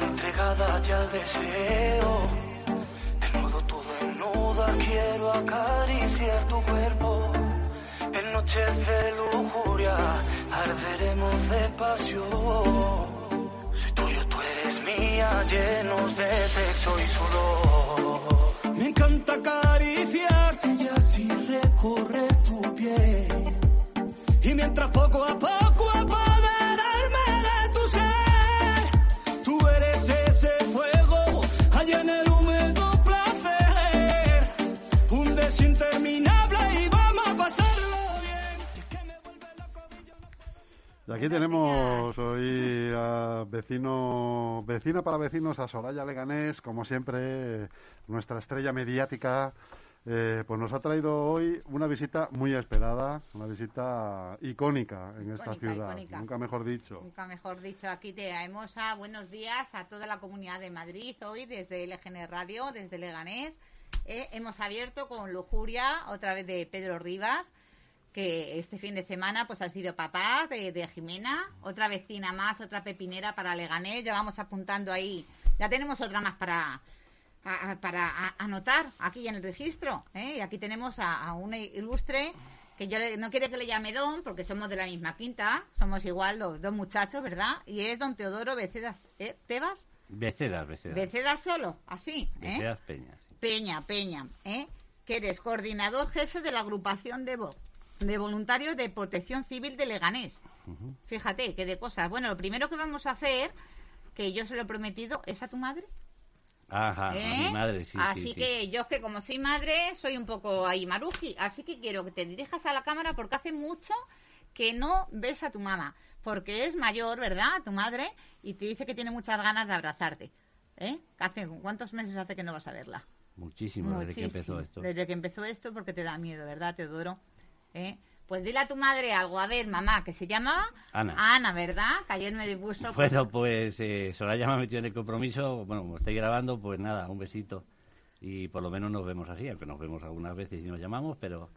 entregada ya al deseo. Desnudo todo en nuda, quiero acariciar tu cuerpo. En noches de lujuria, arderemos de pasión. Soy tuyo, tú eres mía, llenos de sexo y sudor. Me encanta acariciarte y así recorrer tu piel. Y mientras poco a poco apoderarme aquí tenemos hoy a vecino, vecina para vecinos, a Soraya Leganés, como siempre, nuestra estrella mediática. eh, pues nos ha traído hoy una visita muy esperada, una visita icónica en esta Icónica, ciudad, icónica. nunca mejor dicho. Nunca mejor dicho, aquí te traemos a buenos días a toda la comunidad de Madrid hoy desde LGN Radio, desde Leganés. Eh, hemos abierto con lujuria otra vez de Pedro Rivas, que este fin de semana pues ha sido papá de, de Jimena, otra vecina más, otra pepinera para Leganés. Ya vamos apuntando ahí, ya tenemos otra más para a- a- para anotar aquí en el registro. ¿eh? Y aquí tenemos a, a un ilustre que yo le- no quiere que le llame don porque somos de la misma quinta, somos igual los dos muchachos, ¿verdad? Y es don Teodoro Becedas, ¿eh? ¿Tebas? Becedas, Becedas. Becedas solo, así, ¿eh? Becedas Peñas. sí. Peña, Peña, ¿eh? que eres coordinador jefe de la agrupación de, vo- de voluntarios de protección civil de Leganés. Fíjate, qué de cosas. Bueno, lo primero que vamos a hacer, que yo se lo he prometido, es a tu madre. Ajá, a ¿Eh? mi madre, sí, así sí, sí. que yo es que como soy madre soy un poco ahí maruji, así que quiero que te dirijas a la cámara porque hace mucho que no ves a tu mamá, porque es mayor, ¿verdad? Tu madre y te dice que tiene muchas ganas de abrazarte. ¿Eh? Hace, ¿Cuántos meses hace que no vas a verla? Muchísimo, desde que Muchísimo. empezó esto. Desde que empezó esto porque te da miedo, ¿verdad, Teodoro? ¿Eh? Pues dile a tu madre algo. A ver, mamá, que se llama Ana. Ana, ¿verdad? Que ayer me dispuso. pues, Bueno, pues eh, Soraya me ha metido en el compromiso. Bueno, como estoy grabando, pues nada, un besito. Y por lo menos nos vemos así, aunque nos vemos algunas veces y nos llamamos, pero,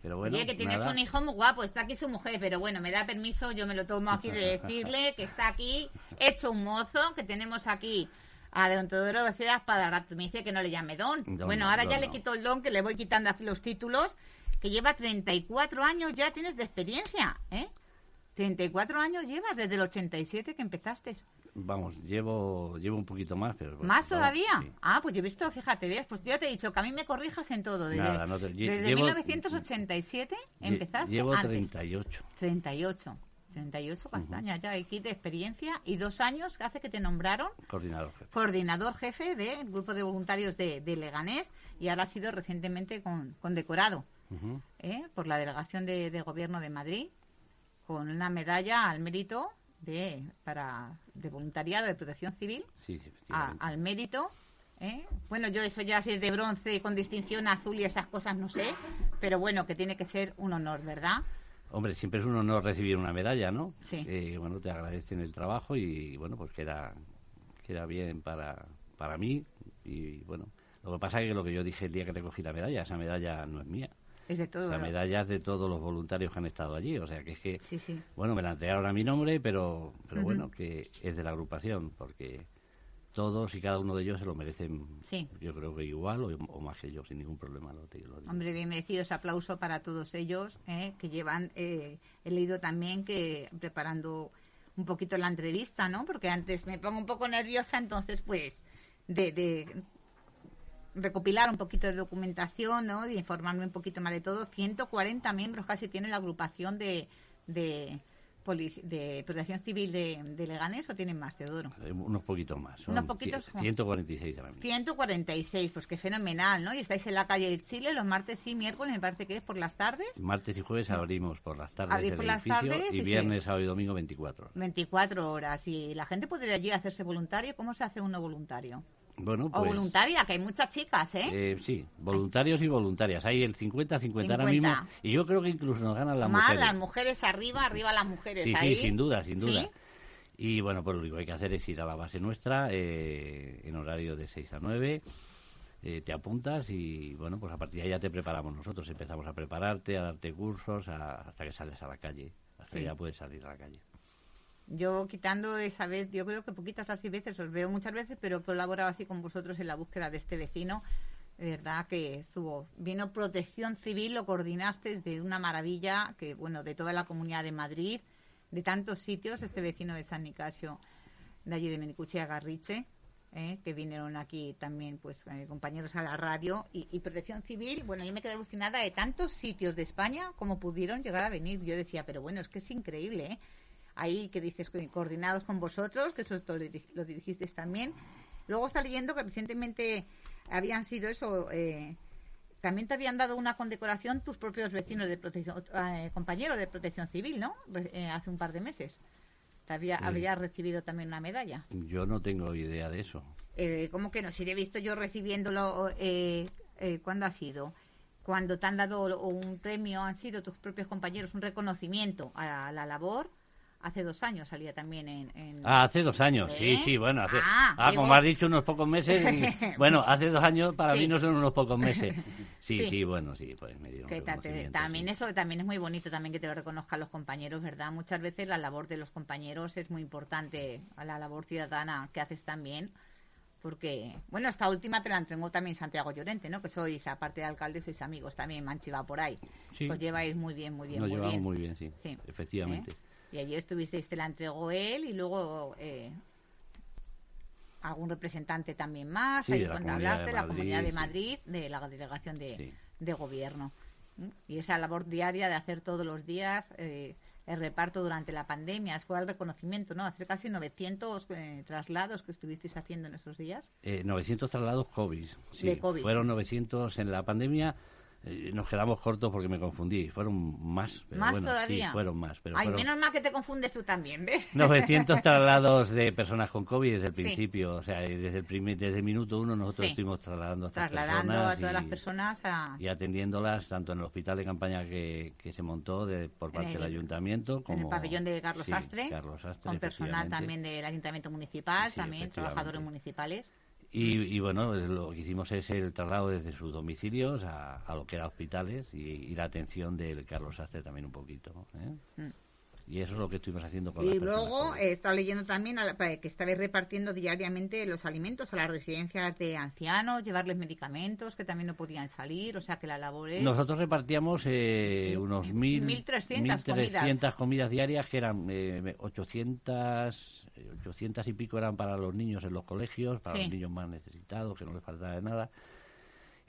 pero bueno. Oye, que tienes nada. un hijo muy guapo, está aquí su mujer, pero bueno, me da permiso, yo me lo tomo aquí de decirle que está aquí hecho un mozo, que tenemos aquí a Don Teodoro Becedas para rato. Me dice que no le llame Don. Don, bueno, no, ahora Don ya le quito el Don, que le voy quitando los títulos, que lleva 34 años ya tienes de experiencia, ¿eh? 34 años llevas desde el 87 que empezaste. Vamos, llevo, llevo un poquito más, pero... ¿Más todavía? sí. Ah, pues yo he visto, fíjate, ¿ves? Pues yo te he dicho que a mí me corrijas en todo. Desde, Nada, no te- desde llevo- 1987 Lle- empezaste Llevo antes. 38. 38. 38 castañas ya, aquí de experiencia y dos años que hace que te nombraron Coordinador jefe. coordinador jefe del grupo de voluntarios de, de Leganés y ahora ha sido recientemente con- condecorado ¿eh? por la delegación de, de gobierno de Madrid con una medalla al mérito de para de voluntariado de protección civil Sí, sí, a- efectivamente. al mérito ¿eh? bueno yo eso ya si es de bronce con distinción azul y esas cosas no sé pero bueno que tiene que ser un honor verdad Hombre, siempre es un honor recibir una medalla, ¿no? Sí. Eh, bueno, te agradecen el trabajo y, bueno, pues queda, queda bien para, para mí. Y, bueno, lo que pasa es que lo que yo dije el día que recogí la medalla, esa medalla no es mía. Es de todo Esa medalla es de todos los voluntarios que han estado allí. O sea, que es que, sí sí bueno, me la entregaron a mi nombre, pero, pero bueno, que es de la agrupación, porque todos y cada uno de ellos se lo merecen, Sí. yo creo que igual o, o más que yo, sin ningún problema. Lo, digo- lo digo. Hombre, bien merecido ese aplauso para todos ellos, ¿eh? que llevan, eh, he leído también que preparando un poquito la entrevista, ¿no? Porque antes me pongo un poco nerviosa, entonces pues de, de recopilar un poquito de documentación, ¿no? De informarme un poquito más de todo. 140 miembros casi tiene la agrupación de, de, de protección civil de, de Leganés o tienen más, Teodoro. Unos poquitos más. Unos poquitos cien- más. 146 ahora mismo. 146, pues qué fenomenal, ¿no? Y estáis en la calle del Chile los martes y miércoles, me parece que es por las tardes. Martes y jueves abrimos por las tardes por las tardes y y viernes, sábado y domingo 24. 24 horas y la gente podría allí hacerse voluntario. ¿Cómo se hace uno voluntario? Bueno, o pues... voluntaria, que hay muchas chicas, ¿eh? eh, sí, voluntarios y voluntarias. Hay el 50-50 ahora 50. mismo. Y yo creo que incluso nos ganan las Más mujeres. las mujeres arriba, arriba las mujeres. Sí, ahí. sí, sin duda, sin duda. ¿Sí? Y bueno, pues lo único que hay que hacer es ir a la base nuestra eh, en horario de 6 a 9. eh, te apuntas y bueno, pues a partir de ahí ya te preparamos nosotros. Empezamos a prepararte, a darte cursos a- hasta que sales a la calle. Hasta Sí. que ya puedes salir a la calle. Yo quitando esa vez, yo creo que poquitas las veces, os veo muchas veces, pero he colaborado así con vosotros en la búsqueda de este vecino. De verdad que estuvo. Vino Protección Civil, lo coordinaste de una maravilla, que bueno, de toda la comunidad de Madrid, de tantos sitios, este vecino de San Nicasio, de allí de Menicuche a Garriche, ¿eh? que vinieron aquí también pues eh, compañeros a la radio y, y, Protección Civil, bueno, yo me quedé alucinada de tantos sitios de España como pudieron llegar a venir. Yo decía, pero bueno, es que es increíble, ¿eh? Ahí que dices coordinados con vosotros, que eso lo dirigisteis también. Luego está leyendo que recientemente habían sido eso, eh, también te habían dado una condecoración tus propios vecinos de protección, eh, compañeros de protección civil, ¿no? Eh, hace un par de meses. Te había, habías recibido también una medalla. Yo no tengo idea de eso. ¿Cómo que no? Si he visto yo recibiéndolo, ¿cuándo ha sido? Cuando te han dado un premio, han sido tus propios compañeros, un reconocimiento a la labor Hace dos años salía también en... Ah, hace dos años, sí, sí, bueno, hace... Ah, ah como has dicho, unos pocos meses. bueno, hace dos años para mí no son unos pocos meses. Sí, sí, bueno, sí, pues me dieron También eso también es muy bonito también que te lo reconozcan los compañeros, ¿verdad? Muchas veces la labor de los compañeros es muy importante, a la labor ciudadana que haces también porque, bueno, esta última te la entregó también Santiago Llorente, ¿no? Que sois, aparte de alcalde, sois amigos también, Manchiva por ahí. Sí. Os lleváis muy bien, muy bien, Nos llevamos muy bien, sí, efectivamente. ¿Eh? Y allí estuvisteis, te la entregó él y luego eh, algún representante también más, ahí cuando hablaste, de la Comunidad de Madrid, de la delegación de, gobierno. Y esa labor diaria de hacer todos los días eh, el reparto durante la pandemia, fue el reconocimiento, ¿no? Hacer casi 900 eh, traslados que estuvisteis haciendo en esos días. 900 traslados COVID, sí. COVID. Fueron 900 en la pandemia eh, nos quedamos cortos porque me confundí. Fueron más. Pero ¿Más todavía? Sí, fueron más. Pero Ay, menos mal que te confundes tú también, ¿ves? 900 traslados de personas con COVID desde el principio. O sea, desde el, primer, desde el minuto uno nosotros estuvimos trasladando a estas Trasladando a todas las personas a... Y atendiéndolas tanto en el hospital de campaña que, que se montó de, por parte del ayuntamiento como... En el pabellón de Carlos Astre. Con personal también del ayuntamiento municipal, también trabajadores municipales. Y, bueno, lo que hicimos es el traslado desde sus domicilios a, lo que era hospitales y, la atención del Carlos Sastre también un poquito. ¿eh? Mm. Y eso es lo que estuvimos haciendo con Y luego he estado leyendo también que estabais repartiendo diariamente los alimentos a las residencias de ancianos, llevarles medicamentos que también no podían salir, o sea que la labor es... Nosotros repartíamos eh, unos mil, 1.300 comidas. comidas diarias que eran eh, 800 800 y pico eran para los niños en los colegios, para los niños más necesitados, que no les faltaba de nada.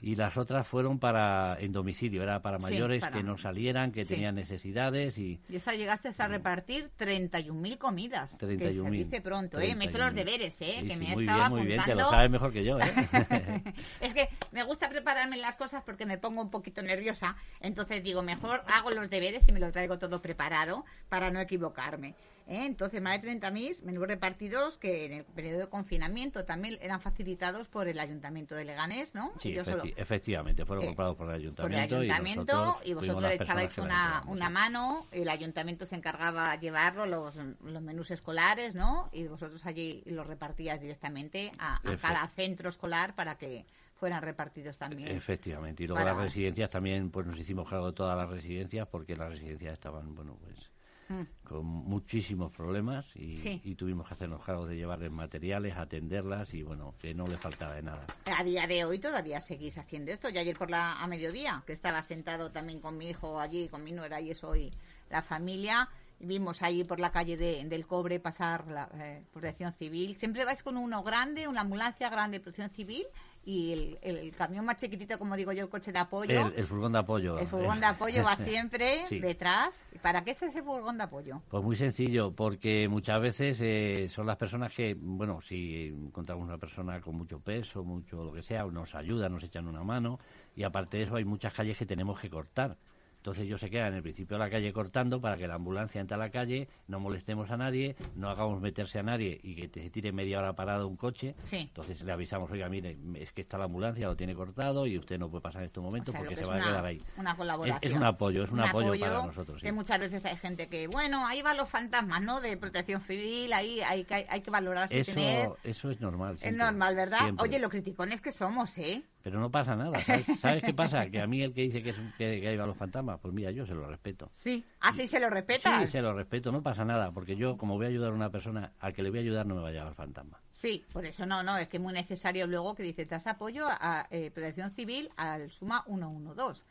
Y las otras fueron para en domicilio, era para mayores que no salieran, que tenían necesidades. Y, y esa llegaste a repartir 31.000 comidas. 31.000. Que se dice pronto, ¿eh? Me he hecho los deberes, ¿eh? que me muy estaba bien, muy bien, te lo sabes mejor que yo, ¿eh? es que me gusta prepararme las cosas porque me pongo un poquito nerviosa. Entonces digo, mejor hago los deberes y me lo traigo todo preparado para no equivocarme. ¿Eh? Entonces, más de 30.000 menús repartidos que en el periodo de confinamiento también eran facilitados por el Ayuntamiento de Leganés, ¿no? Sí, efectivamente, fueron eh, comprados por el Ayuntamiento. Por el Ayuntamiento y vosotros, le echabais una, una mano, el Ayuntamiento se encargaba de llevarlo, los, los menús escolares, ¿no? Y vosotros allí los repartíais directamente a, cada centro escolar para que fueran repartidos también. Efectivamente, y luego las residencias también, pues nos hicimos cargo de todas las residencias porque las residencias estaban, bueno, pues Mm. con muchísimos problemas y, tuvimos que hacernos cargo de llevarles materiales, atenderlas y bueno, que no le faltaba de nada. A día de hoy todavía seguís haciendo esto. Yo ayer por la a mediodía, que estaba sentado también con mi hijo allí, con mi nuera y eso y la familia, vimos ahí por la calle de, del Cobre pasar la eh, protección civil. Siempre vais con uno grande, una ambulancia grande de protección civil y el, camión más chiquitito, como digo yo, el coche de apoyo. El, furgón de apoyo. El furgón de apoyo va siempre detrás. ¿Para qué es ese furgón de apoyo? Pues muy sencillo, porque muchas veces eh, son las personas que, bueno, si encontramos una persona con mucho peso, mucho lo que sea, nos ayudan, nos echan una mano, y aparte de eso hay muchas calles que tenemos que cortar. Entonces ellos se quedan en el principio de la calle cortando para que la ambulancia entre a la calle, no molestemos a nadie, no hagamos meterse a nadie y que te tire media hora parado un coche. Entonces le avisamos, oiga, mire, es que está la ambulancia, lo tiene cortado y usted no puede pasar en estos momentos porque se va a quedar ahí. Una colaboración. Es, un apoyo, es un, apoyo, para nosotros. Que muchas veces hay gente que, bueno, ahí van los fantasmas, ¿no? De protección civil, ahí hay, hay, hay que valorar eso, Eso es normal. Es normal, ¿verdad? Oye, lo criticones que somos, ¿eh? Pero no pasa nada. ¿Sabes, ¿Sabes qué pasa? Que a mí el que dice que, es, que, que a los fantasmas, pues mira, yo se lo respeto. Sí. Así se lo respeta. Sí, se lo respeto, no pasa nada, porque yo, como voy a ayudar a una persona, al que le voy a ayudar no me va a llevar fantasma. Sí, por eso no, no, es que es muy necesario luego que dice, das apoyo a, eh, Protección Civil al Suma 112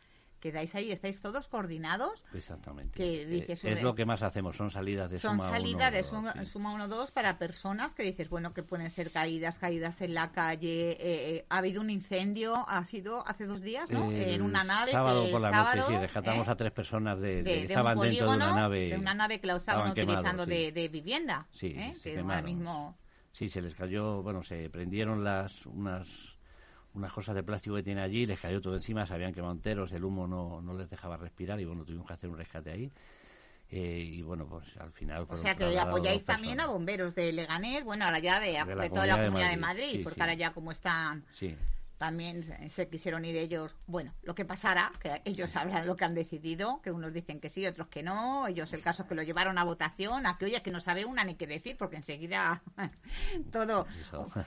quedáis ahí, estáis todos coordinados. Exactamente. Que Eh, es lo que más hacemos, son salidas de son suma salidas de 1, suma, sí. suma 1-2 para personas que dices, bueno, que pueden ser caídas, caídas en la calle. eh, eh, ha habido un incendio, ha sido hace dos días, ¿no? El en una nave. sábado por la sábado, noche, sí, rescatamos ¿eh? a tres personas de, de- de, estaban dentro de una nave. de una nave que la estaban estaban quemados, utilizando sí. de, vivienda. Sí, ¿eh? se que ahora mismo Sí, se les cayó, bueno, se prendieron las unas unas cosas de plástico que tiene allí, les cayó todo encima, se habían quemado enteros, el humo no, no les dejaba respirar y bueno, tuvimos que hacer un rescate ahí. Eh, y bueno, pues al final... O sea que trasladados apoyáis también a bomberos de Leganés, bueno, ahora ya de, De de toda la Comunidad de comunidad de Madrid, Madrid, sí, porque sí. ahora ya como están Sí, también se, quisieron ir ellos. Bueno, lo que pasará, que ellos sabrán lo que han decidido, que unos dicen que sí, otros que no. Ellos el caso es que lo llevaron a votación, a que oye, que no sabe una ni qué decir, porque enseguida todo.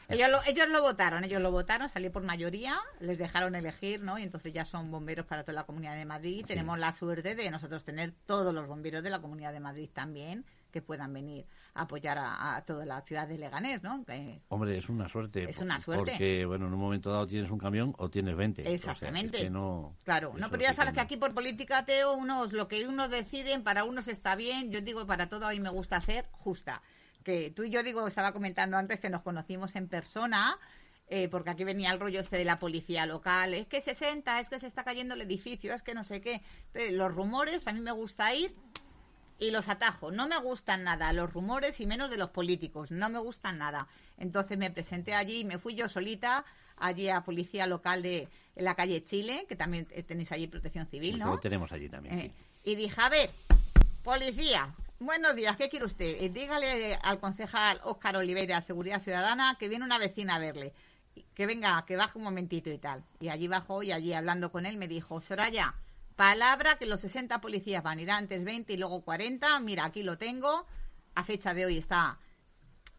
Ellos lo, ellos lo votaron, ellos lo votaron, salió por mayoría, les dejaron elegir, ¿no? Y entonces ya son bomberos para toda la Comunidad de Madrid. Sí. Tenemos la suerte de nosotros tener todos los bomberos de la Comunidad de Madrid también que puedan venir a apoyar a, a toda la ciudad de Leganés, ¿no? Que- hombre, es una suerte. Es una suerte. Porque, bueno, en un momento dado tienes un camión o tienes 20. O sea, Exactamente. es que no, Claro, no, pero ya sabes que aquí por política, Teo, unos, lo que unos deciden, para unos está bien. Yo digo, para todo a mí me gusta ser justa. Que tú y yo digo, estaba comentando antes que nos conocimos en persona, eh, porque aquí venía el rollo este de la policía local. Es que 60, es que se está cayendo el edificio, es que no sé qué. Entonces, los rumores, a mí me gusta ir y los atajo. No me gustan nada los rumores y menos de los políticos. No me gustan nada. Entonces me presenté allí y me fui yo solita allí a policía local de en la calle Chile, que también tenéis allí protección civil, ¿no? Lo tenemos allí también, Eh, sí. y dije, a ver, policía, buenos días, ¿qué quiere usted? Eh, dígale al concejal Óscar Oliveira, Seguridad Ciudadana, que viene una vecina a verle. Que venga, que baje un momentito y tal. Y allí bajó y allí hablando con él me dijo, Soraya, palabra que los 60 policías van a ir antes 20 y luego 40. Mira, aquí lo tengo. A fecha de hoy está,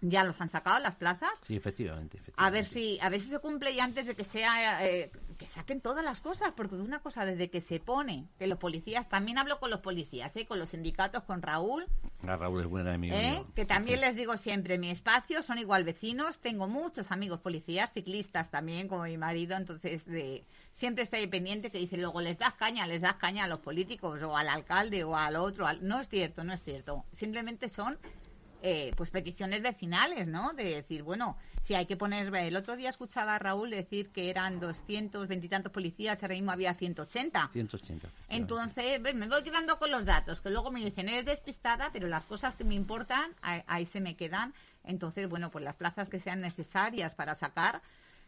ya los han sacado las plazas. Sí, efectivamente. A ver efectivamente. si, a ver si se cumple y antes de que sea, eh, que saquen todas las cosas, porque de una cosa desde que se pone, que los policías, también hablo con los policías, ¿eh? con los sindicatos, con Raúl, Ah, Raúl es buena amigo ¿eh? que también les digo siempre, mi espacio son igual vecinos, tengo muchos amigos policías, ciclistas también, como mi marido, entonces de, siempre estoy pendiente que dicen luego les das caña, les das caña a los políticos o al alcalde o al otro, al- no es cierto, no es cierto, simplemente son eh, pues peticiones vecinales, ¿no? De decir, bueno, si hay que poner, el otro día escuchaba a Raúl decir que eran 220 y tantos policías, ahora mismo había 180. 180. Entonces, ves, me voy quedando con los datos, que luego me dicen, eres despistada, pero las cosas que me importan, ahí, se me quedan. Entonces, bueno, pues las plazas que sean necesarias para sacar,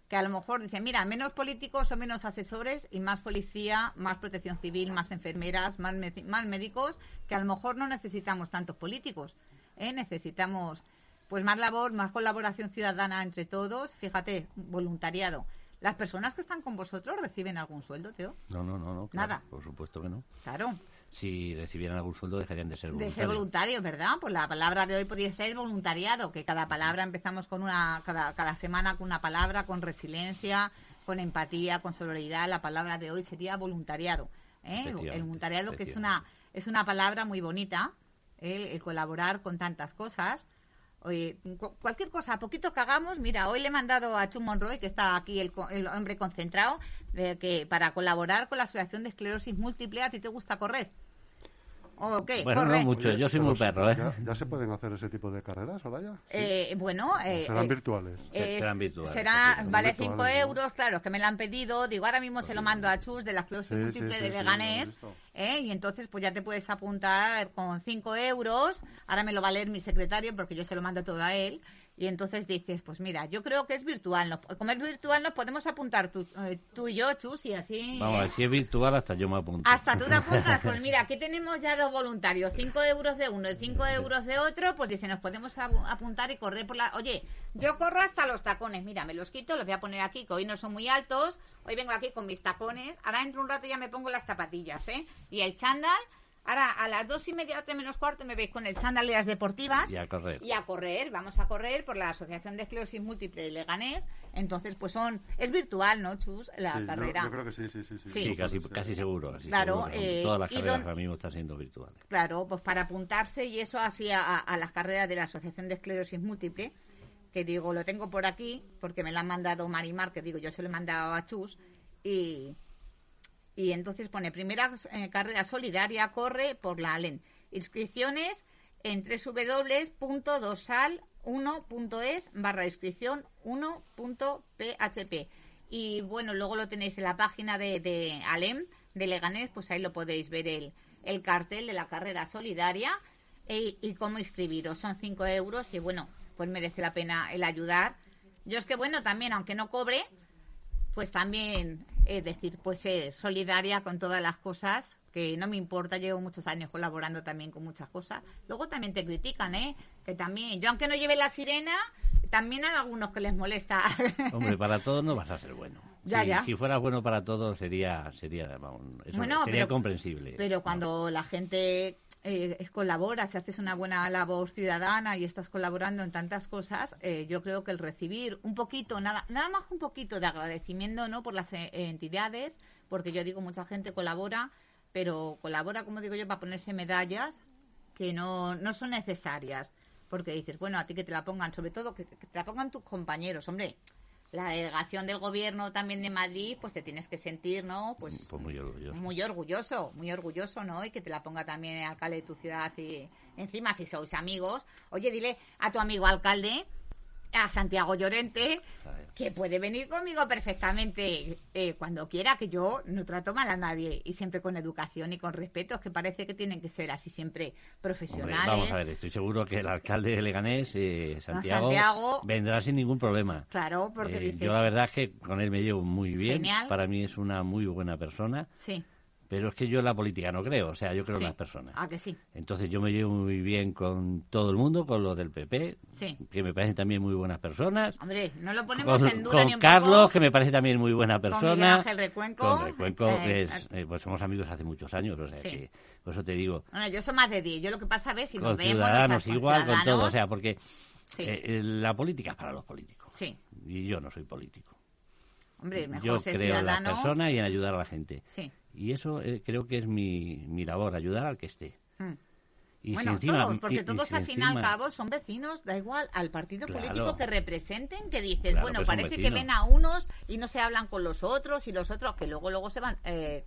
que a lo mejor dicen, mira, menos políticos o menos asesores y más policía, más protección civil, más enfermeras, más, más médicos, que a lo mejor no necesitamos tantos políticos, ¿eh? necesitamos pues más labor, más colaboración ciudadana entre todos. Fíjate, voluntariado. ¿Las personas que están con vosotros reciben algún sueldo, Teo? No, no, no, no. claro, Nada. Por supuesto que no. Claro. Si recibieran algún sueldo dejarían de ser De voluntarios. ser voluntario, ¿verdad? Pues la palabra de hoy podría ser voluntariado, que cada palabra empezamos con una, cada, cada semana con una palabra, con resiliencia, con empatía, con solidaridad. La palabra de hoy sería voluntariado. ¿eh? El voluntariado que es una, es una palabra muy bonita, ¿eh? el colaborar con tantas cosas. Oye, cu- cualquier cosa, poquito que hagamos, mira, hoy le he mandado a Chu Monroy, que está aquí el, el hombre concentrado, que para colaborar con la Asociación de Esclerosis Múltiple, ¿a ti te gusta correr? ¿O qué? Bueno, Corre. no mucho. Yo soy muy perro, ¿eh? Ya, ya se pueden hacer ese tipo de carreras, Soraya? Eh, bueno, eh, Serán eh, virtuales. serán virtuales, será- vale virtuales, 5 ¿no? euros, claro, que me lo han pedido. Digo, ahora mismo se lo mando a Chus de la Sí, sí, múltiple sí, de Leganés. ¿eh? Y entonces, pues ya te puedes apuntar con 5 euros. Ahora me lo va a leer mi secretario porque yo se lo mando todo a él. Y entonces dices, pues mira, yo creo que es virtual. Como es virtual, nos podemos apuntar tú, eh, tú y yo, Chus, y así. Vamos ¿eh? si es virtual, hasta yo me apunto. Hasta tú te apuntas, pues mira, aquí tenemos ya dos voluntarios, 5 euros de uno y 5 euros de otro, pues dice, nos podemos apu- apuntar y correr por la... Oye, yo corro hasta los tacones, mira, me los quito, los voy a poner aquí, que hoy no son muy altos, hoy vengo aquí con mis tacones, ahora dentro de un rato ya me pongo las zapatillas, ¿eh? Y el chándal, Ahora, a las dos y media, tres menos cuarto, me veis con el chándaleras deportivas. Y a correr. Y a correr. Vamos a correr por la Asociación de Esclerosis Múltiple de Leganés. Entonces, pues son... Es virtual, ¿no, Chus? La Sí, carrera. Yo, creo que sí, sí, sí. Sí, Sí. Sí, casi, casi seguro. casi Claro, seguro. eh, Todas las y carreras don- ahora mismo están siendo virtuales. Claro, pues para apuntarse y eso así a, a- a las carreras de la Asociación de Esclerosis Múltiple, que digo, lo tengo por aquí, porque me la han mandado Marimar, que digo, yo se lo he mandado a Chus, y, y entonces pone, primera eh, carrera solidaria, corre por la ALEN. Inscripciones en www.dosal1.es barra inscripción 1.php. Y bueno, luego lo tenéis en la página de, de de Leganés, pues ahí lo podéis ver el, el cartel de la carrera solidaria e- y cómo inscribiros. Son 5 euros y bueno, pues merece la pena el ayudar. Yo es que bueno, también, aunque no cobre, pues también es decir, pues ser solidaria con todas las cosas, que no me importa, llevo muchos años colaborando también con muchas cosas. Luego también te critican, ¿eh? Que también, yo aunque no lleve la sirena, también hay algunos que les molesta. Hombre, para todos no vas a ser bueno. Ya, si, ya. si fueras bueno para todos sería sería vamos, eso Bueno, sería pero- comprensible. Pero cuando la gente eh, colabora, si haces una buena labor ciudadana y estás colaborando en tantas cosas, eh, yo creo que el recibir un poquito, nada, nada más un poquito de agradecimiento ¿no? por las eh, entidades, porque yo digo, mucha gente colabora, pero colabora, como digo yo, para ponerse medallas que no, no son necesarias. Porque dices, bueno, a ti que te la pongan, sobre todo que te la pongan tus compañeros, hombre. La delegación del gobierno también de Madrid, pues te tienes que sentir, ¿no? Pues Pues muy orgulloso. muy orgulloso, muy orgulloso, ¿no? Y que te la ponga también el alcalde de tu ciudad y encima si sois amigos, oye, dile a tu amigo alcalde, a Santiago Llorente, que puede venir conmigo perfectamente eh, cuando quiera, que yo no trato mal a nadie y siempre con educación y con respeto, es que parece que tienen que ser así siempre Hombre, profesionales. vamos a ver, estoy seguro que el alcalde de Leganés, eh, Santiago, Santiago- vendrá sin ningún problema. Claro, porque Eh, dices, yo la verdad es que con él me llevo muy bien. Genial. Para mí es una muy buena persona. sí, Pero es que yo en la política no creo. O sea, yo creo sí. en las personas. Ah, que sí, Entonces yo me llevo muy bien con todo el mundo, con los del PP, sí. que me parecen también muy buenas personas. Hombre, no lo ponemos Con, en duda con ni un Carlos, poco. que me parece también muy buena Con Miguel persona. Ángel Recuenco. Con Recuenco, eh, que es, eh, pues somos amigos hace muchos años, o sea Sí. que por eso te digo, Bueno, yo soy más de 10. Yo lo que pasa a ver si nos con vemos. ciudadanos nos igual, con todo, o sea, porque eh, eh, la política es para los políticos. Sí, Y yo no soy político. hombre, mejor Yo ser creo en las personas y en ayudar a la gente. Sí. Y eso eh, creo que es mi, mi labor, ayudar al que esté. Mm. Y bueno, si encima, todos, porque y- y todos si al fin y al cabo son vecinos, da igual, al partido Claro. político que representen, que dices, Claro, bueno, parece que ven a unos y no se hablan con los otros y los otros que luego luego se van eh,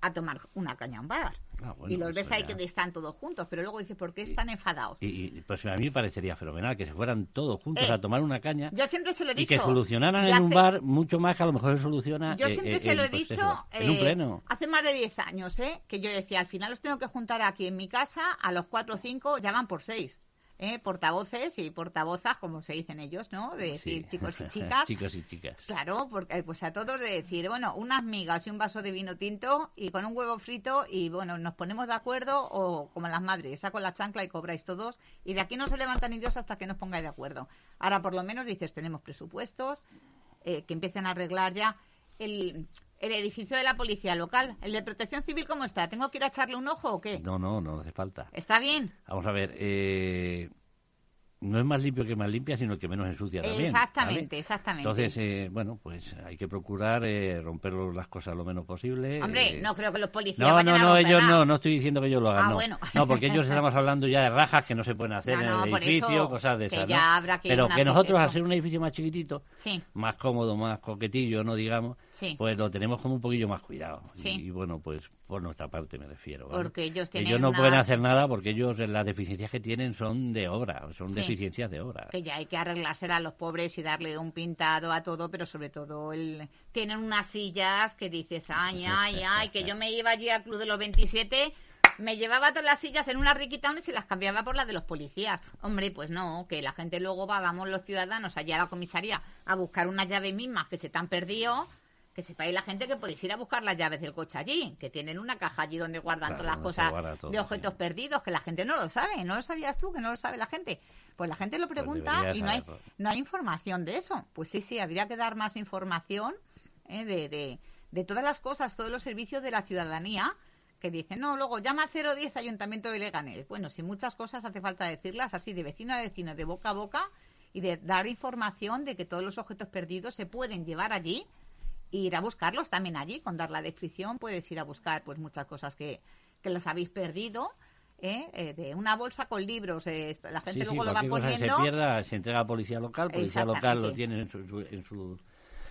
a tomar una caña a un bar. Ah, bueno, y los pues ves ahí que están todos juntos, pero luego dices, ¿por qué están enfadados? Y, y, pues a mí me parecería fenomenal que se fueran todos juntos Eh, a tomar una caña Yo siempre se lo he y dicho. que solucionaran en un bar mucho más que a lo mejor se soluciona Yo eh, siempre eh, se lo he pues, dicho eso, en un pleno. hace más de 10 años, ¿eh? que yo decía, al final los tengo que juntar aquí en mi casa, a los 4 o 5 ya van por 6. ¿Eh? Portavoces y portavozas, como se dicen ellos, ¿no? De decir Sí. chicos y chicas. Chicos y chicas. Claro, porque pues a todos de decir, bueno, unas migas y un vaso de vino tinto y con un huevo frito y bueno, nos ponemos de acuerdo o como las madres, saco la chancla y cobráis todos y de aquí no se levantan ni Dios hasta que nos pongáis de acuerdo. Ahora por lo menos dices, tenemos presupuestos, eh, que empiecen a arreglar ya el, el edificio de la policía local, el de protección civil, ¿cómo está? ¿Tengo que ir a echarle un ojo o qué? No, no, no hace falta. ¿Está bien? Vamos a ver, eh, no es más limpio que más limpia, sino que menos ensucia también. exactamente, ¿vale? exactamente. Entonces, eh, bueno, pues hay que procurar eh, romper las cosas lo menos posible. Hombre, eh, no creo que los policías No, vayan no, no, ellos nada. no, no estoy diciendo que ellos lo hagan, Ah, no. bueno. No, porque ellos estamos hablando ya de rajas que no se pueden hacer No, en no, el edificio, cosas de que esas, habrá que Pero que nosotros, ser un edificio más chiquitito, Sí. más cómodo, más coquetillo, no digamos, Sí. pues lo tenemos como un poquillo más cuidado. Y- Sí. Y, bueno, pues por nuestra parte me refiero. ¿vale? Porque ellos tienen Ellos no unas- pueden hacer nada porque ellos eh, las deficiencias que tienen son de obra, son Sí. deficiencias de obra. que ya hay que arreglársela a los pobres y darle un pintado a todo, pero sobre todo el... tienen unas sillas que dices, ay, ay, ay, que yo me iba allí al Club de los 27, me llevaba todas las sillas en una riquita y se las cambiaba por las de los policías. Hombre, pues no, que la gente luego vagamos los ciudadanos allá a la comisaría a buscar unas llaves mismas que se te han perdido. Que sepáis la gente que podéis ir a buscar las llaves del coche allí, que tienen una caja allí donde guardan Claro, todas las cosas guarda de objetos perdidos, que la gente no lo sabe, ¿no lo sabías tú? Que no lo sabe la gente. Pues la gente lo pregunta debería y no hay, saberlo. no hay información de eso. Pues sí, sí, habría que dar más información ¿eh? de, de, de todas las cosas, todos los servicios de la ciudadanía que dicen, no, luego llama a 010 Ayuntamiento de Leganés. Bueno, si muchas cosas hace falta decirlas así de vecino a vecino, de boca a boca, y de dar información de que todos los objetos perdidos se pueden llevar allí ir a buscarlos también allí. Con dar la descripción puedes ir a buscar pues muchas cosas que, que las habéis perdido. ¿eh? Eh, de una bolsa con libros, eh, la gente Sí, luego sí, lo va poniendo. se pierda, se entrega a policía local, policía local lo tiene en, su- su- en, su-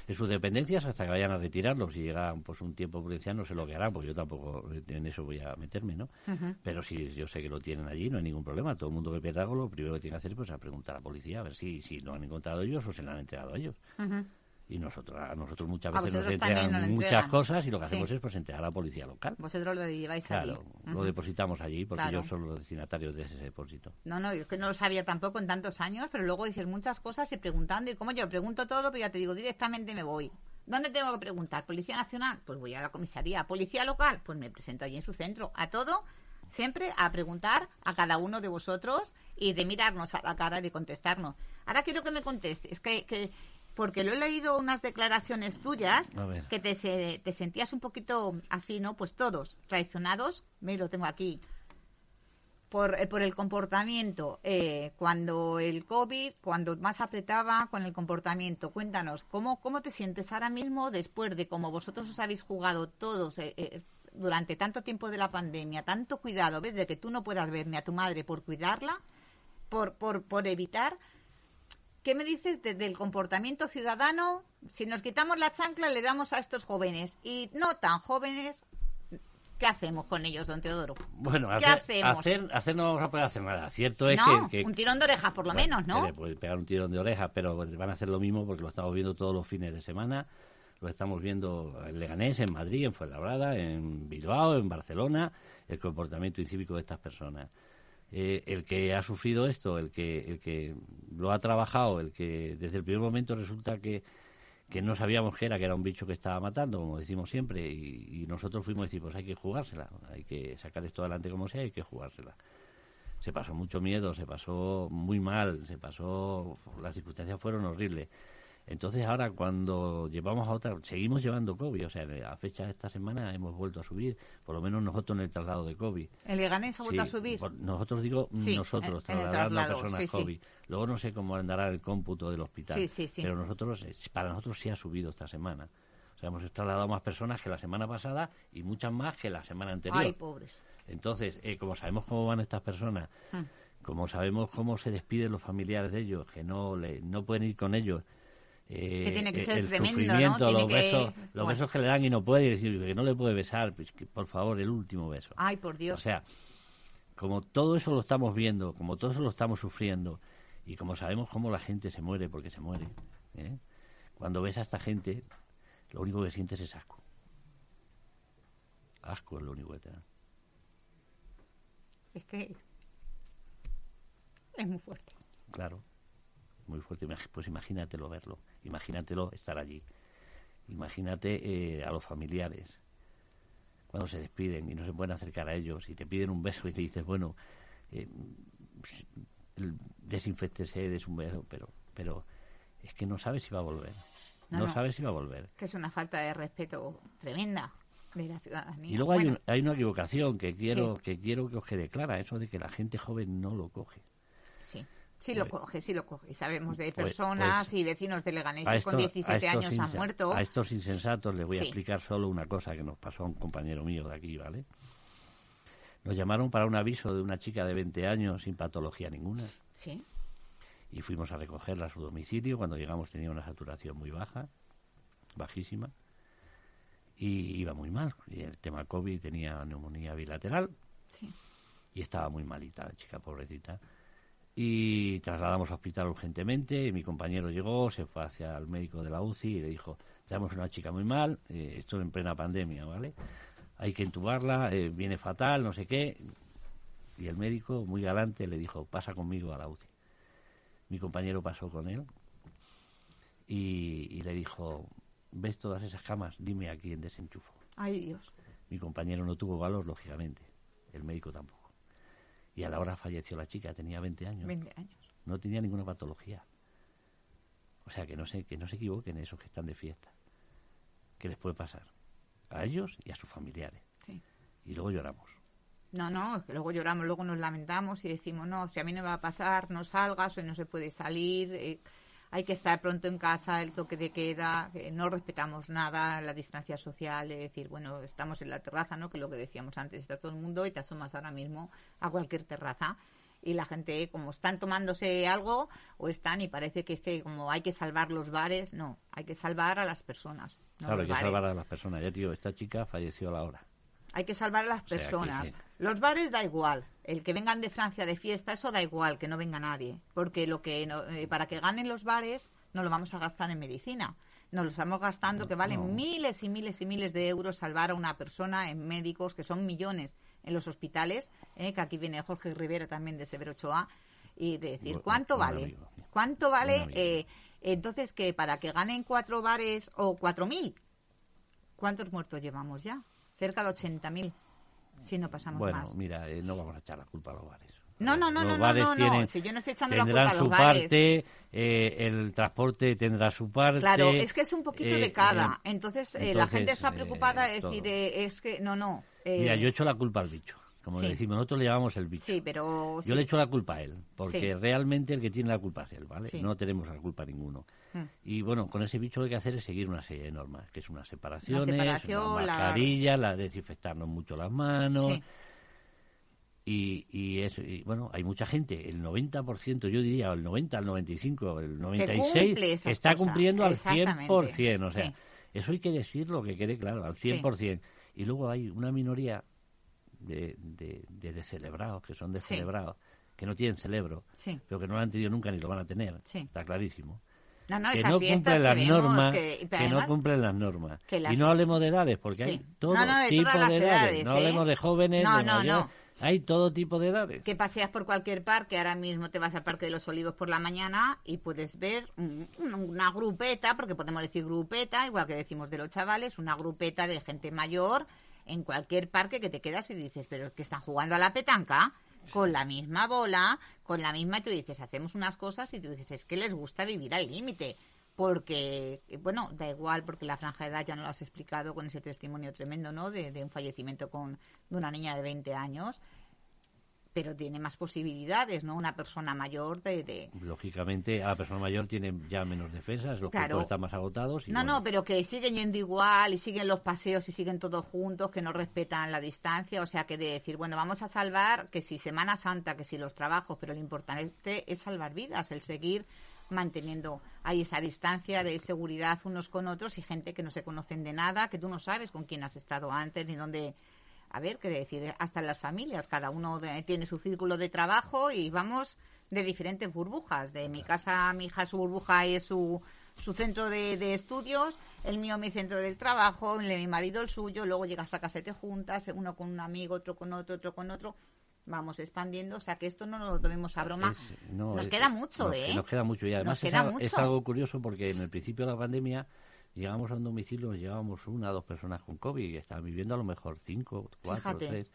en sus dependencias hasta que vayan a retirarlo. Si llega pues un tiempo prudencial no sé lo que harán, porque yo tampoco en eso voy a meterme, ¿no? Ujú. Pero si yo sé que lo tienen allí, no hay ningún problema. Todo el mundo que pierda algo, lo primero que tiene que hacer pues, es a preguntar a la policía a ver si, si lo han encontrado ellos o se lo han entregado a ellos. Ujú. Y nosotros, a nosotros muchas veces nos entregan nos lo muchas cosas y lo que Sí. hacemos es pues entregar a la policía local. Vosotros lo lleváis Claro, allí. lo Ujú. depositamos allí porque Claro. ellos son los destinatarios de ese depósito. No, no, yo es que no lo sabía tampoco en tantos años, pero luego dices muchas cosas y preguntando. Y como yo pregunto todo, pues ya te digo, directamente me voy. ¿Dónde tengo que preguntar? ¿Policía Nacional? Pues voy a la comisaría. ¿Policía local? Pues me presento allí en su centro. A todo, siempre a preguntar a cada uno de vosotros y de mirarnos a la cara y de contestarnos. Ahora quiero que me contestes, que, que porque lo he leído unas declaraciones tuyas que te, se- te sentías un poquito así, ¿no? Pues todos traicionados. Me lo tengo aquí por, eh, por el comportamiento eh, cuando el COVID, cuando más apretaba con el comportamiento. Cuéntanos, ¿cómo, ¿cómo te sientes ahora mismo después de como vosotros os habéis jugado todos eh, eh, durante tanto tiempo de la pandemia, tanto cuidado, ves, de que tú no puedas ver ni a tu madre por cuidarla, por, por, por evitar... ¿Qué me dices de- del comportamiento ciudadano? Si nos quitamos la chancla, le damos a estos jóvenes y no tan jóvenes, ¿qué hacemos con ellos, don Teodoro? Bueno, ¿Qué hacer, hacemos? hacer, hacer no vamos a poder hacer nada. Cierto es no, que, que- un tirón de orejas por lo bueno, menos, ¿no? Se le puede pegar un tirón de orejas, pero van a hacer lo mismo porque lo estamos viendo todos los fines de semana. Lo estamos viendo en Leganés, en Madrid, en Fuenlabrada, en Bilbao, en Barcelona, el comportamiento incívico de estas personas. Eh, el que ha sufrido esto, el que, el que lo ha trabajado, el que desde el primer momento resulta que, que no sabíamos que era, que era un bicho que estaba matando, como decimos siempre, y, y nosotros fuimos a decir, pues hay que jugársela, hay que sacar esto adelante como sea, hay que jugársela. Se pasó mucho miedo, se pasó muy mal, se pasó, las circunstancias fueron horribles. Entonces ahora cuando llevamos a otra, seguimos llevando COVID, o sea, a fecha de esta semana hemos vuelto a subir, por lo menos nosotros en el traslado de COVID. ¿El Leganés ha vuelto Sí, a subir? por- nosotros digo Sí, nosotros, trasladando a personas sí. COVID. Luego no sé cómo andará el cómputo del hospital. Sí, sí, sí. Pero nosotros, eh, para nosotros sí ha subido esta semana. O sea, hemos trasladado más personas que la semana pasada y muchas más que la semana anterior. Ay, pobres. Entonces, eh, como sabemos cómo van estas personas, Mm. como sabemos cómo se despiden los familiares de ellos, que no le, no pueden ir con ellos, eh, Que tiene que eh, ser el sufrimiento, los que- besos, los bueno. besos que le dan y no puede y decir que no le puede besar, pues que, por favor, el último beso. Ay, por Dios. O sea, como todo eso lo estamos viendo, como todo eso lo estamos sufriendo, y como sabemos cómo la gente se muere porque se muere, ¿eh? cuando ves a esta gente, lo único que sientes es asco. Asco es lo único que te da. Es que es muy fuerte. Claro, muy fuerte. Pues imagínatelo verlo, imagínatelo estar allí. Imagínate eh, a los familiares cuando se despiden y no se pueden acercar a ellos y te piden un beso y te dices, bueno, eh, el- desinféctese, des un beso, pero, pero es que no sabes si va a volver. No, No, no. sabes si va a volver. Que es una falta de respeto tremenda de la ciudadanía. Y luego hay, un- hay una equivocación que quiero, Sí. que quiero que os quede clara, eso de que la gente joven no lo coge. Sí, sí lo coge, sí lo coge. Y sabemos de Pues- personas pues- y vecinos de Leganés que con a 17 estos años han muerto. A estos insensatos les voy a explicar solo una cosa que nos pasó a un compañero mío de aquí, ¿vale? Nos llamaron para un aviso de una chica de 20 años sin patología ninguna Sí, y fuimos a recogerla a su domicilio. Cuando llegamos tenía una saturación muy baja, bajísima, y iba muy mal. Y el tema COVID tenía neumonía bilateral sí. y estaba muy malita la chica, pobrecita. Y trasladamos al hospital urgentemente. Y mi compañero llegó, se fue hacia el médico de la UCI y le dijo: Tenemos una chica muy mal, eh, esto en plena pandemia, ¿vale? Hay que entubarla, eh, viene fatal, no sé qué. Y el médico, muy galante, le dijo: Pasa conmigo a la UCI. Mi compañero pasó con él y, y le dijo: ¿Ves todas esas camas? Dime a quién desenchufo. Ay, Dios. Mi compañero no tuvo valor, lógicamente. El médico tampoco. Y a la hora falleció la chica, tenía 20 años. 20 años. No tenía ninguna patología. O sea, que no, se, que no se equivoquen esos que están de fiesta. ¿Qué les puede pasar? A ellos y a sus familiares. Sí. y luego lloramos. No, no, es que luego lloramos, luego nos lamentamos y decimos, no, si a mí no me va a pasar, no salgas, hoy no se puede salir, eh, hay que estar pronto en casa, el toque de queda, que no respetamos nada, la distancia social, es decir, bueno, estamos en la terraza, ¿no? Que es lo que decíamos antes, está todo el mundo y te asomas ahora mismo a cualquier terraza y la gente como están tomándose algo o están y parece que es que como hay que salvar los bares, no, hay que salvar a las personas. no claro, hay que bares. salvar a las personas. Ya, tío, esta chica falleció a la hora. Hay que salvar a las sea, personas. Los bares da igual. El que vengan de Francia de fiesta, eso da igual, que no venga nadie. Porque lo que no- eh, para que ganen los bares, no lo vamos a gastar en medicina. Nos lo estamos gastando, que valen no. miles y miles y miles de euros salvar a una persona en médicos, que son millones en los hospitales, eh, que aquí viene Jorge Rivera también de Severo Ochoa, y de decir, ¿cuánto vale? ¿Cuánto vale? eh, entonces, que para que ganen cuatro bares o cuatro mil, ¿cuántos muertos llevamos ya? Cerca de 80.000, si no pasamos Bueno, más. mira, eh, no vamos a echar la culpa a los bares. No, no, no, Los no, no, no, no. tienen- Si yo no estoy echando la culpa a los su bares. parte, eh, el transporte tendrá su parte. Claro, es que es un poquito eh, de cada. entonces, la gente está preocupada, es decir, es que no, no. Mira, yo echo la culpa al bicho. Como Sí. le decimos, nosotros le llamamos el bicho. Sí, pero... sí. Yo le echo la culpa a él, porque Sí. realmente el que tiene la culpa es él, ¿vale? Sí. No tenemos la culpa ninguno. Mm. Y bueno, con ese bicho lo que hay que hacer es seguir una serie de normas, que es una separación, una la- mascarilla, la... desinfectarnos mucho las manos. Sí. Y, y, eso, y, bueno, hay mucha gente, el 90%, yo diría, el 90, el 95, el 96, cumple esas que está cumpliendo al exactamente. 100%. O sea, Sí. eso hay que decirlo, que quede claro, al 100%. Y luego hay una minoría de, de, de descelebrados, que son Sí. descelebrados, que no tienen cerebro, Sí. pero que no lo han tenido nunca ni lo van a tener. Sí. Está clarísimo. No, no, que no cumplen las normas, que- no cumplen las normas. las- Y no hablemos de edades, porque hay todo No, no, de tipo de edades. edades, no ¿eh? hablemos de jóvenes, No, de no, mayores. no. Hay todo tipo de edades. que paseas por cualquier parque, ahora mismo te vas al Parque de los Olivos por la mañana y puedes ver un- una grupeta, porque podemos decir grupeta, igual que decimos de los chavales, una grupeta de gente mayor en cualquier parque que te quedas y dices, pero es que están jugando a la petanca con la misma bola, con la misma, y tú dices, hacemos unas cosas y tú dices, es que les gusta vivir al límite. Porque, bueno, da igual, porque la franja de edad ya no lo has explicado con ese testimonio tremendo, ¿no? De, de un fallecimiento con, de una niña de 20 años pero tiene más posibilidades, ¿no? Una persona mayor de... de- Lógicamente, a la persona mayor tiene ya menos defensas, los Claro. cuerpos están más agotados. Y No, bueno, no, pero que siguen yendo igual y siguen los paseos y siguen todos juntos, que no respetan la distancia, o sea, que de decir, bueno, vamos a salvar, que si Semana Santa, que si los trabajos, pero lo importante es salvar vidas, el seguir manteniendo ahí esa distancia de seguridad unos con otros y gente que no se conocen de nada, que tú no sabes con quién has estado antes ni dónde... A ver, qué decir, hasta en las familias, cada uno de- tiene su círculo de trabajo y vamos de diferentes burbujas. De mi casa, mi hija, su burbuja es su, su centro de, de estudios, el mío mi centro del trabajo, el de mi marido el suyo, luego llegas a casa y te juntas, uno con un amigo, otro con otro, otro con otro. Vamos expandiendo, o sea que esto no nos lo tomemos a broma. es- no, nos es- queda mucho, nos- ¿eh? Nos queda mucho y además queda es, algo, mucho. es algo curioso porque en el principio de la pandemia llegamos a un domicilio, nos llevábamos una, dos personas con COVID y estaban viviendo a lo mejor cinco, cuatro, Fíjate. tres.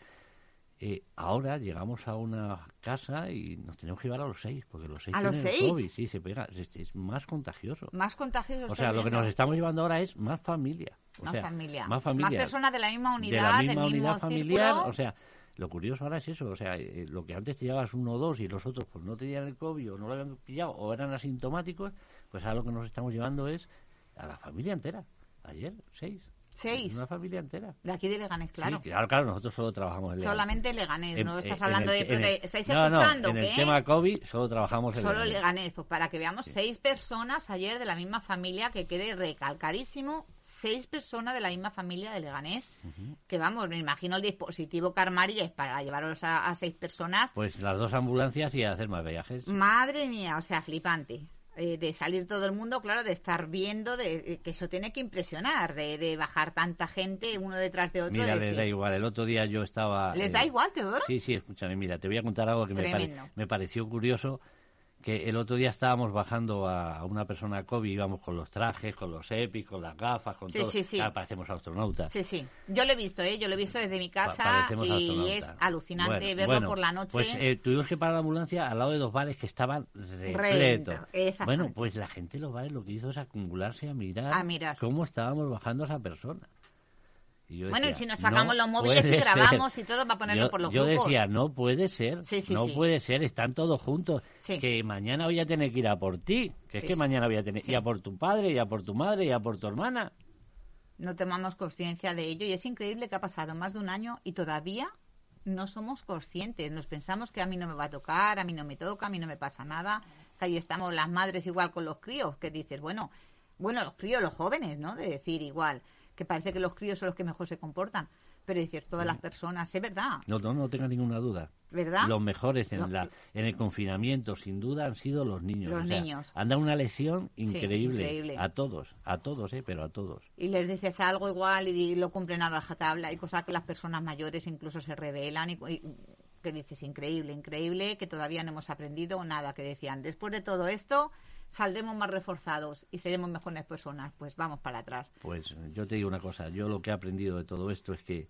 Eh, ahora llegamos a una casa y nos tenemos que llevar a los seis, porque los seis ¿A los tienen seis? COVID, sí, se pega, es, es más contagioso. Más contagiosos. O sea, lo que nos estamos llevando ahora es más familia. O más sea, familia. Más familia. personas de la misma de unidad, la misma del mismo unidad familiar. círculo. O sea, lo curioso ahora es eso. O sea, eh, lo que antes te llevabas uno o dos y los otros pues no tenían el COVID o no lo habían pillado o eran asintomáticos, pues ahora lo que nos estamos llevando es a la familia entera. Ayer, seis. Seis. Una familia entera. De aquí de Leganés, claro. Sí, claro, claro, nosotros solo trabajamos en Leganés. Solamente Leganés, En- no estás en hablando el- de... el- ¿Estáis no, no, escuchando? en el tema COVID solo trabajamos en Solo Leganés. Leganés, pues para que veamos seis personas ayer de la misma familia, que quede recalcadísimo, seis personas de la misma familia de Leganés, que vamos, me imagino el dispositivo Carmari es para llevaros a, a seis personas. Pues las dos ambulancias y hacer más viajes. Madre mía, o sea, flipante. Eh, de salir todo el mundo, claro, de estar viendo, de, de que eso tiene que impresionar, de, de bajar tanta gente uno detrás de otro. Mira, de les da igual. El otro día yo estaba... ¿Les eh, da igual, Teodoro? Sí, sí, escúchame, mira, te voy a contar algo que me, pare- me pareció curioso, que el otro día estábamos bajando a, una persona COVID, íbamos con los trajes, con los EPIs, con las gafas, con Sí, todo. sí, sí. Claro, parecemos astronautas. Sí, sí. Yo lo he visto, ¿eh? Yo lo he visto desde mi casa y es alucinante Bueno, verlo bueno, por la noche. Pues eh, tuvimos que parar la ambulancia al lado de dos bares que estaban repletos. Bueno, pues la gente de los bares lo que hizo es acumularse a mirar, A mirar. cómo estábamos bajando a esa persona. Bueno, y si nos sacamos los móviles y grabamos y todo para ponerlo por los yo grupos. Yo decía, no puede ser, no puede ser, están todos juntos. Que mañana voy a tener que ir a por ti, que es que mañana voy a tener ir a por tu padre, y a por tu madre, y a por tu hermana. No tomamos conciencia de ello y es increíble que ha pasado más de un año y todavía no somos conscientes. Nos pensamos que a mí no me va a tocar, a mí no me toca, a mí no me pasa nada. Que ahí estamos las madres igual con los críos, que dices, bueno, bueno, los críos, los jóvenes, ¿no? De decir igual que parece que los críos son los que mejor se comportan. Pero es cierto, todas las personas, es verdad. No, no, no tenga ninguna duda. ¿Verdad? Los mejores en, la, en el confinamiento, sin duda, han sido los niños. Los niños. Han dado una lesión increíble, a todos, a todos, ¿eh? pero a todos. Y les dices algo igual y lo cumplen a rajatabla. y cosas que las personas mayores incluso se revelan y, y que dices, increíble, increíble, que todavía no hemos aprendido nada, que decían, después de todo esto saldremos más reforzados y seremos mejores personas. Pues vamos para atrás. Pues yo te digo una cosa, yo lo que he aprendido de todo esto es que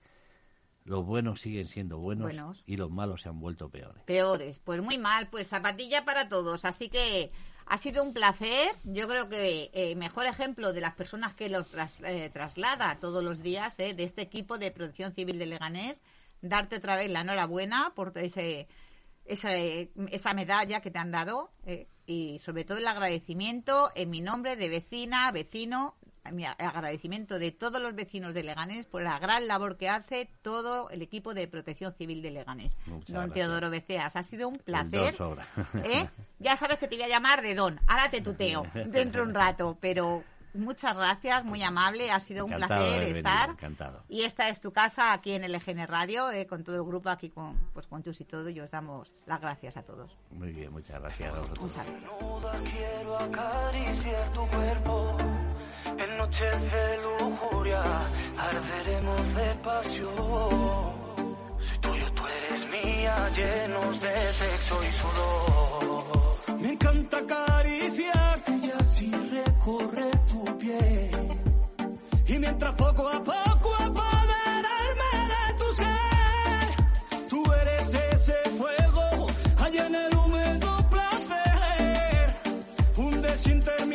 los buenos siguen siendo buenos, y los malos se han vuelto peores. Peores, pues muy mal, pues zapatilla para todos. Así que ha sido un placer. Yo creo que eh, mejor ejemplo de las personas que los eh, traslada todos los días eh, de este equipo de Protección Civil de Leganés, darte otra vez la enhorabuena por ese, esa, esa medalla que te han dado y sobre todo el agradecimiento en mi nombre de vecina, vecino, mi agradecimiento de todos los vecinos de Leganés por la gran labor que hace todo el equipo de protección civil de Leganés. don Teodoro Beceas, ha sido un placer. ¿eh? Ya sabes que te voy a llamar de Don, ahora te tuteo dentro de un rato, pero muchas gracias, muy amable, ha sido un placer estar. encantado. Y esta es tu casa aquí en LGN Radio, eh, con todo el grupo aquí con pues con Chus y todo, y os damos las gracias a todos. Muy bien, muchas gracias a vosotros. Un saludo. Quiero acariciar tu cuerpo en noches de lujuria, arderemos de pasión. Si tuyo tú eres mía, llenos de sexo y sudor. Me encanta acariciarte y así recorrer Y mientras poco a poco apoderarme de tu ser, tú eres ese fuego allá en el húmedo placer. Un desinterés